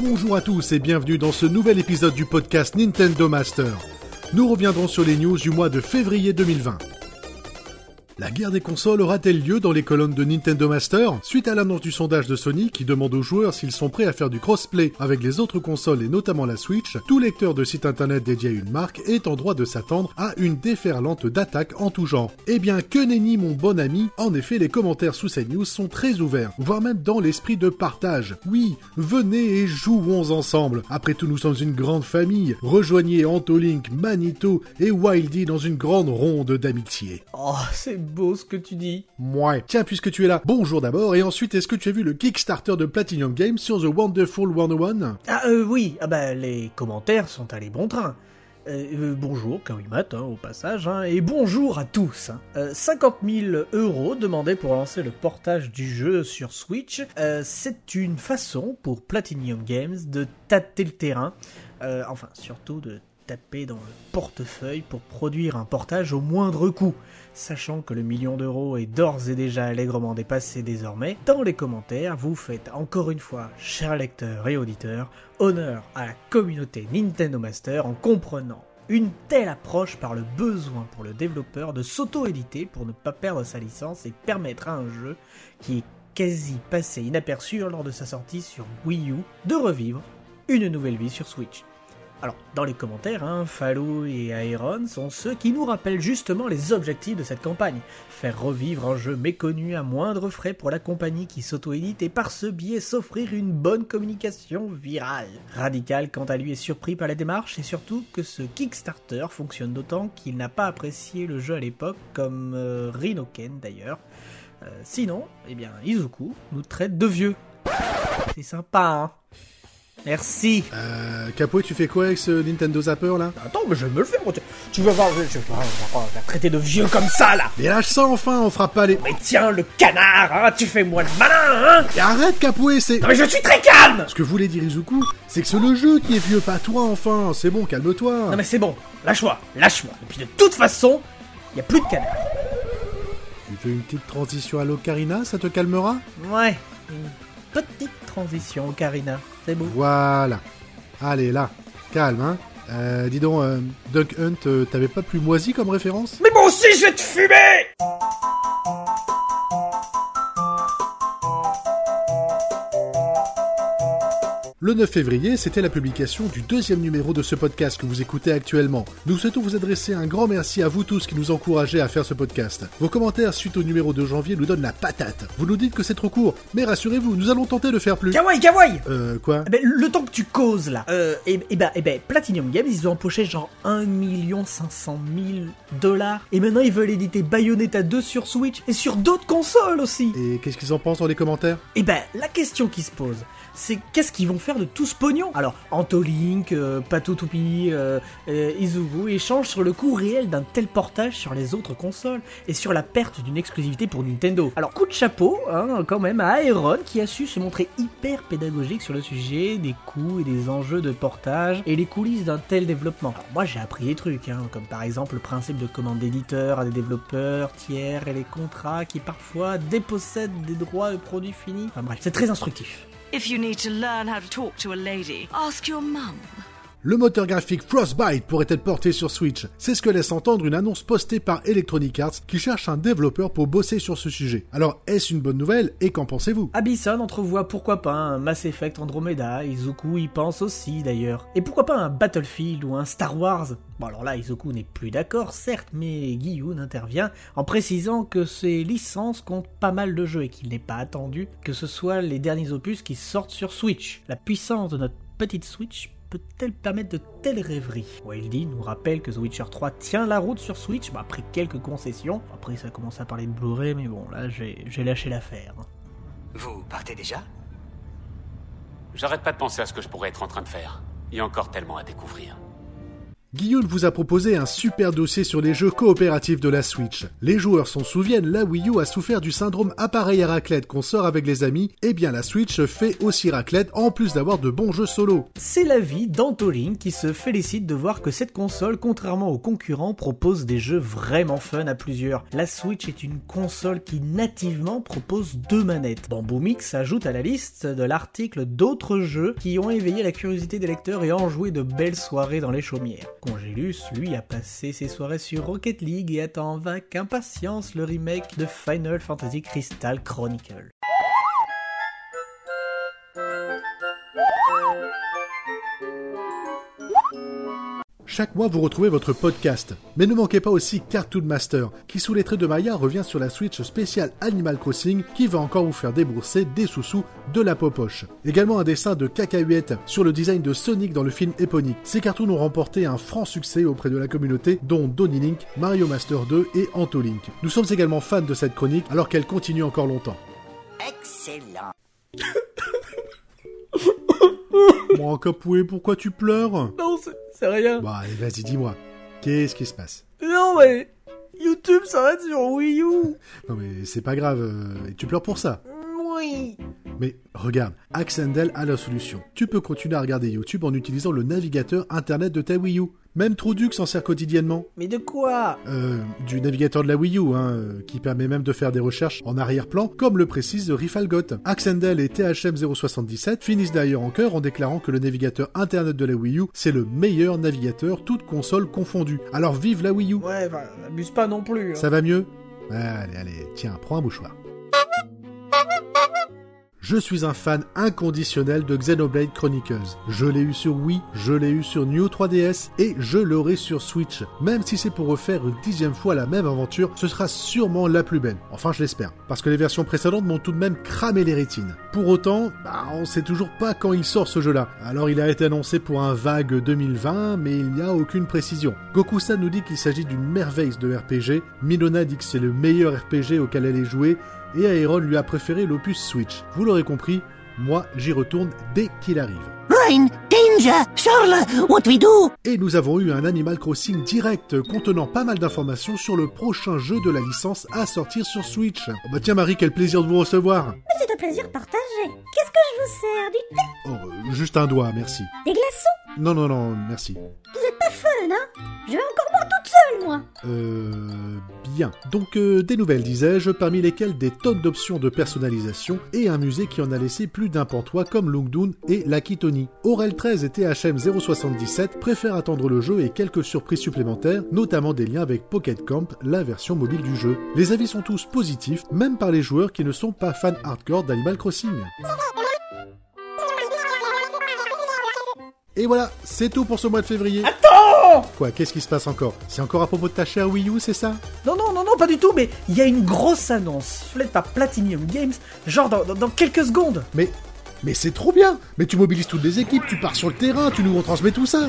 Bonjour à tous et bienvenue dans ce nouvel épisode du podcast Nintendo Master. Nous reviendrons sur les news du mois de février 2020. La guerre des consoles aura-t-elle lieu dans les colonnes de Nintendo Master? Suite à l'annonce du sondage de Sony qui demande aux joueurs s'ils sont prêts à faire du crossplay avec les autres consoles et notamment la Switch, tout lecteur de site internet dédié à une marque est en droit de s'attendre à une déferlante d'attaques en tout genre. Eh bien, que nenni mon bon ami, en effet les commentaires sous cette news sont très ouverts, voire même dans l'esprit de partage. Oui, venez et jouons ensemble. Après tout, nous sommes une grande famille. Rejoignez Antolink, Manito et Wildy dans une grande ronde d'amitié. Oh, c'est beau ce que tu dis. Ouais. Tiens, puisque tu es là, bonjour d'abord, et ensuite, est-ce que tu as vu le Kickstarter de Platinum Games sur The Wonderful 101 Ah euh, oui, ah bah les commentaires sont allés bon train. Euh, euh, bonjour Kawimat hein, au passage, hein, et bonjour à tous. hein. Euh, 50 000 euros demandés pour lancer le portage du jeu sur Switch. Euh, c'est une façon pour Platinum Games de tâter le terrain, euh, enfin surtout de taper dans le portefeuille pour produire un portage au moindre coût. Sachant que le million d'euros est d'ores et déjà allègrement dépassé désormais, dans les commentaires, vous faites encore une fois, chers lecteurs et auditeurs, honneur à la communauté Nintendo Master en comprenant une telle approche par le besoin pour le développeur de s'auto-éditer pour ne pas perdre sa licence et permettre à un jeu qui est quasi passé inaperçu lors de sa sortie sur Wii U de revivre une nouvelle vie sur Switch. Alors, dans les commentaires, hein, et Aeron sont ceux qui nous rappellent justement les objectifs de cette campagne. Faire revivre un jeu méconnu à moindre frais pour la compagnie qui s'auto-édite et par ce biais s'offrir une bonne communication virale. Radical, quant à lui, est surpris par la démarche et surtout que ce Kickstarter fonctionne d'autant qu'il n'a pas apprécié le jeu à l'époque, comme euh, Rinoken d'ailleurs. Euh, sinon, eh bien, Izuku nous traite de vieux. C'est sympa, hein Merci. Euh, Capo, tu fais quoi avec ce Nintendo Zapper là? Attends, mais je vais me le faire. Tu, tu vas voir, je, je, je vais traiter de vieux comme ça là. Mais lâche ça enfin, on fera pas les... Mais tiens, le canard, hein, tu fais moi le malin, hein. Et arrête Capoe, c'est... Non mais je suis très calme. Ce que voulait dire Izuku, c'est que c'est le jeu qui est vieux, pas toi enfin, c'est bon, calme-toi. Non mais c'est bon, lâche-moi, lâche-moi. Et puis de toute façon, y a plus de canard. Tu veux une petite transition à l'Ocarina, ça te calmera? Ouais, petite transition, Karina. C'est beau. Voilà. Allez, là, calme, hein. Euh, dis donc, euh, Duck Hunt, euh, t'avais pas plus moisi comme référence? Mais moi aussi, je vais te fumer. Le 9 février, c'était la publication du deuxième numéro de ce podcast que vous écoutez actuellement. Nous souhaitons vous adresser un grand merci à vous tous qui nous encouragez à faire ce podcast. Vos commentaires suite au numéro de janvier nous donnent la patate. Vous nous dites que c'est trop court, mais rassurez-vous, nous allons tenter de faire plus. Kawaii, kawaii. Euh, quoi? Eh ben, le temps que tu causes là, euh, et, et ben, et ben, Platinum Games, ils ont empoché genre 1 500 000 dollars. Et maintenant, ils veulent éditer Bayonetta 2 sur Switch et sur d'autres consoles aussi. Et qu'est-ce qu'ils en pensent dans les commentaires? Et ben, la question qui se pose, c'est qu'est-ce qu'ils vont faire de tout ce pognon Alors, Antolink, euh, Patotoupi, euh, euh, Izubu échangent sur le coût réel d'un tel portage sur les autres consoles et sur la perte d'une exclusivité pour Nintendo. Alors, coup de chapeau, hein, quand même, à Aeron qui a su se montrer hyper pédagogique sur le sujet des coûts et des enjeux de portage et les coulisses d'un tel développement. Alors, moi, j'ai appris des trucs, hein, comme par exemple le principe de commande d'éditeurs à des développeurs tiers et les contrats qui parfois dépossèdent des droits de produits finis. Enfin bref, c'est très instructif. If you need to learn how to talk to a lady, ask your mum. Le moteur graphique Frostbite pourrait être porté sur Switch. C'est ce que laisse entendre une annonce postée par Electronic Arts qui cherche un développeur pour bosser sur ce sujet. Alors, est-ce une bonne nouvelle et qu'en pensez-vous? Abyssal entrevoit pourquoi pas un Mass Effect Andromeda, Izuku y pense aussi d'ailleurs. Et pourquoi pas un Battlefield ou un Star Wars? Bon alors là, Izuku n'est plus d'accord, certes, mais Guillaume intervient en précisant que ces licences comptent pas mal de jeux et qu'il n'est pas attendu que ce soit les derniers opus qui sortent sur Switch. La puissance de notre petite Switch peut-elle permettre de telles rêveries? Wildy nous rappelle que The Witcher 3 tient la route sur Switch, après quelques concessions. Après ça commence à parler de Blu-ray, mais bon, là j'ai lâché l'affaire. Vous partez déjà? J'arrête pas de penser à ce que je pourrais être en train de faire. Il y a encore tellement à découvrir. Guillaume vous a proposé un super dossier sur les jeux coopératifs de la Switch. Les joueurs s'en souviennent, la Wii U a souffert du syndrome appareil à raclette qu'on sort avec les amis, et eh bien la Switch fait aussi raclette en plus d'avoir de bons jeux solo. C'est l'avis d'Antoline qui se félicite de voir que cette console, contrairement aux concurrents, propose des jeux vraiment fun à plusieurs. La Switch est une console qui nativement propose deux manettes. Bamboo Mix ajoute à la liste de l'article d'autres jeux qui ont éveillé la curiosité des lecteurs et enjoué de belles soirées dans les chaumières. Congélus, lui, a passé ses soirées sur Rocket League et attend avec impatience le remake de Final Fantasy Crystal Chronicle. Chaque mois, vous retrouvez votre podcast. Mais ne manquez pas aussi Cartoon Master, qui sous les traits de Maya revient sur la Switch spéciale Animal Crossing, qui va encore vous faire débourser des sous-sous de la popoche. Également un dessin de Cacahuète sur le design de Sonic dans le film éponyme. Ces cartoons ont remporté un franc succès auprès de la communauté, dont Donny Link, Mario Master 2 et Antolink. Nous sommes également fans de cette chronique, alors qu'elle continue encore longtemps. Excellent. Bon, Capoué, pourquoi tu pleures? Non, c'est rien. Bon, allez, vas-y, dis-moi. Qu'est-ce qui se passe? Non, mais YouTube s'arrête sur Wii U. Non, mais c'est pas grave. euh, Et tu pleures pour ça Oui. Mais regarde, Axendel a la solution. Tu peux continuer à regarder YouTube en utilisant le navigateur internet de ta Wii U. Même Troudux s'en sert quotidiennement. Mais de quoi? Euh, du navigateur de la Wii U, hein, euh, qui permet même de faire des recherches en arrière-plan, comme le précise Rifalgot. Axendel et THM077 finissent d'ailleurs en chœur en déclarant que le navigateur internet de la Wii U, c'est le meilleur navigateur, toute console confondue. Alors vive la Wii U Ouais, bah, abuse pas non plus. hein. Ça va mieux? Allez, allez, tiens, prends un mouchoir. Je suis un fan inconditionnel de Xenoblade Chronicles. Je l'ai eu sur Wii, je l'ai eu sur New 3DS et je l'aurai sur Switch. Même si c'est pour refaire une dixième fois la même aventure, ce sera sûrement la plus belle. Enfin, je l'espère. Parce que les versions précédentes m'ont tout de même cramé les rétines. Pour autant, bah, on sait toujours pas quand il sort ce jeu-là. Alors il a été annoncé pour un vague 2020, mais il n'y a aucune précision. Goku-san nous dit qu'il s'agit d'une merveille de RPG, Milona dit que c'est le meilleur RPG auquel elle est jouée, et Aeron lui a préféré l'opus Switch. Vous l'aurez compris, moi j'y retourne dès qu'il arrive. Rain, danger, Charles, what we do? Et nous avons eu un Animal Crossing direct contenant pas mal d'informations sur le prochain jeu de la licence à sortir sur Switch. Oh bah tiens Marie, quel plaisir de vous recevoir. C'est un plaisir partagé. Qu'est-ce que je vous sers Du thé? Oh, euh, juste un doigt, merci. Des glaçons? Non, non, non, merci. Vous êtes pas fun, hein Je vais encore boire toute seule, moi Euh... Donc euh, des nouvelles, disais-je, parmi lesquelles des tonnes d'options de personnalisation et un musée qui en a laissé plus d'un pantois comme Lungdun et Lakitoni. Aurel 13 et THM 077 préfèrent attendre le jeu et quelques surprises supplémentaires, notamment des liens avec Pocket Camp, la version mobile du jeu. Les avis sont tous positifs, même par les joueurs qui ne sont pas fans hardcore d'Animal Crossing. Et voilà, c'est tout pour ce mois de février. Quoi, qu'est-ce qui se passe encore? C'est encore à propos de ta chère Wii U, c'est ça? Non, non, non, non, pas du tout, mais il y a une grosse annonce faite par Platinum Games, genre dans, dans- dans quelques secondes. Mais, mais c'est trop bien Mais tu mobilises toutes les équipes, tu pars sur le terrain, tu nous retransmets tout ça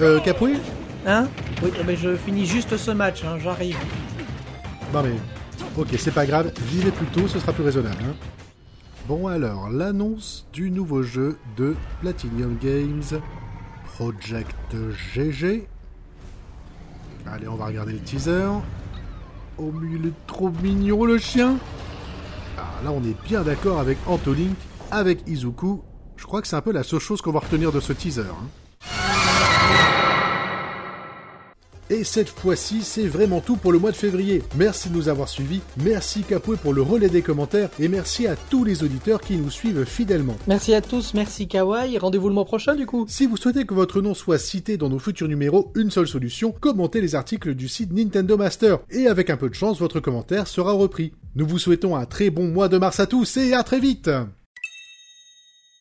Euh, Capoué Hein? Oui, mais je finis juste ce match, hein, j'arrive. Non mais, ok, c'est pas grave, vivez plus tôt, ce sera plus raisonnable. hein. Bon alors, l'annonce du nouveau jeu de Platinum Games, Project GG. Allez, on va regarder le teaser. Oh mais il est trop mignon le chien Ah, Là on est bien d'accord avec Antolink, avec Izuku. Je crois que c'est un peu la seule chose qu'on va retenir de ce teaser. hein. Et cette fois-ci, c'est vraiment tout pour le mois de février. Merci de nous avoir suivis, merci Capoué pour le relais des commentaires, et merci à tous les auditeurs qui nous suivent fidèlement. Merci à tous, merci Kawaii, rendez-vous le mois prochain du coup. Si vous souhaitez que votre nom soit cité dans nos futurs numéros, une seule solution, commentez les articles du site Nintendo Master, et avec un peu de chance, votre commentaire sera repris. Nous vous souhaitons un très bon mois de mars à tous, et à très vite